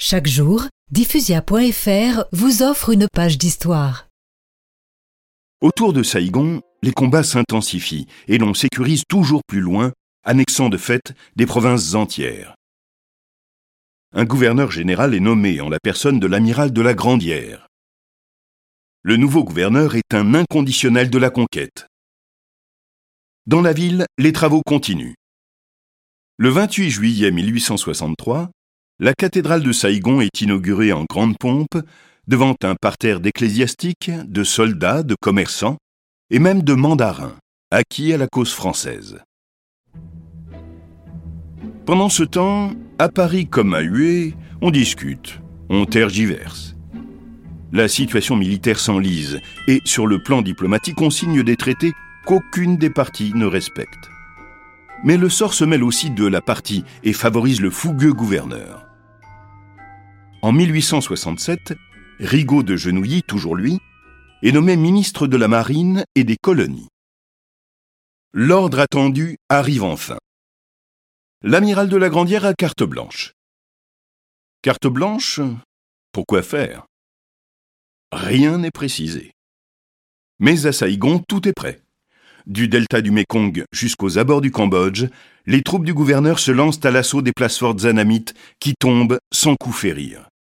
Chaque jour, diffusia.fr vous offre une page d'histoire. Autour de Saïgon, les combats s'intensifient et l'on sécurise toujours plus loin, annexant de fait des provinces entières. Un gouverneur général est nommé en la personne de l'amiral de la Grandière. Le nouveau gouverneur est un inconditionnel de la conquête. Dans la ville, les travaux continuent. Le 28 juillet 1863, la cathédrale de Saïgon est inaugurée en grande pompe devant un parterre d'ecclésiastiques, de soldats, de commerçants et même de mandarins, acquis à la cause française. Pendant ce temps, à Paris comme à Hué, on discute, on tergiverse. La situation militaire s'enlise et sur le plan diplomatique, on signe des traités qu'aucune des parties ne respecte. Mais le sort se mêle aussi de la partie et favorise le fougueux gouverneur. En 1867, Rigaud de Genouilly, toujours lui, est nommé ministre de la Marine et des colonies. L'ordre attendu arrive enfin. L'amiral de la Grandière a carte blanche. Carte blanche, pourquoi faire? Rien n'est précisé. Mais à Saïgon, tout est prêt. Du delta du Mékong jusqu'aux abords du Cambodge, les troupes du gouverneur se lancent à l'assaut des places fortes anamites qui tombent sans coup férir.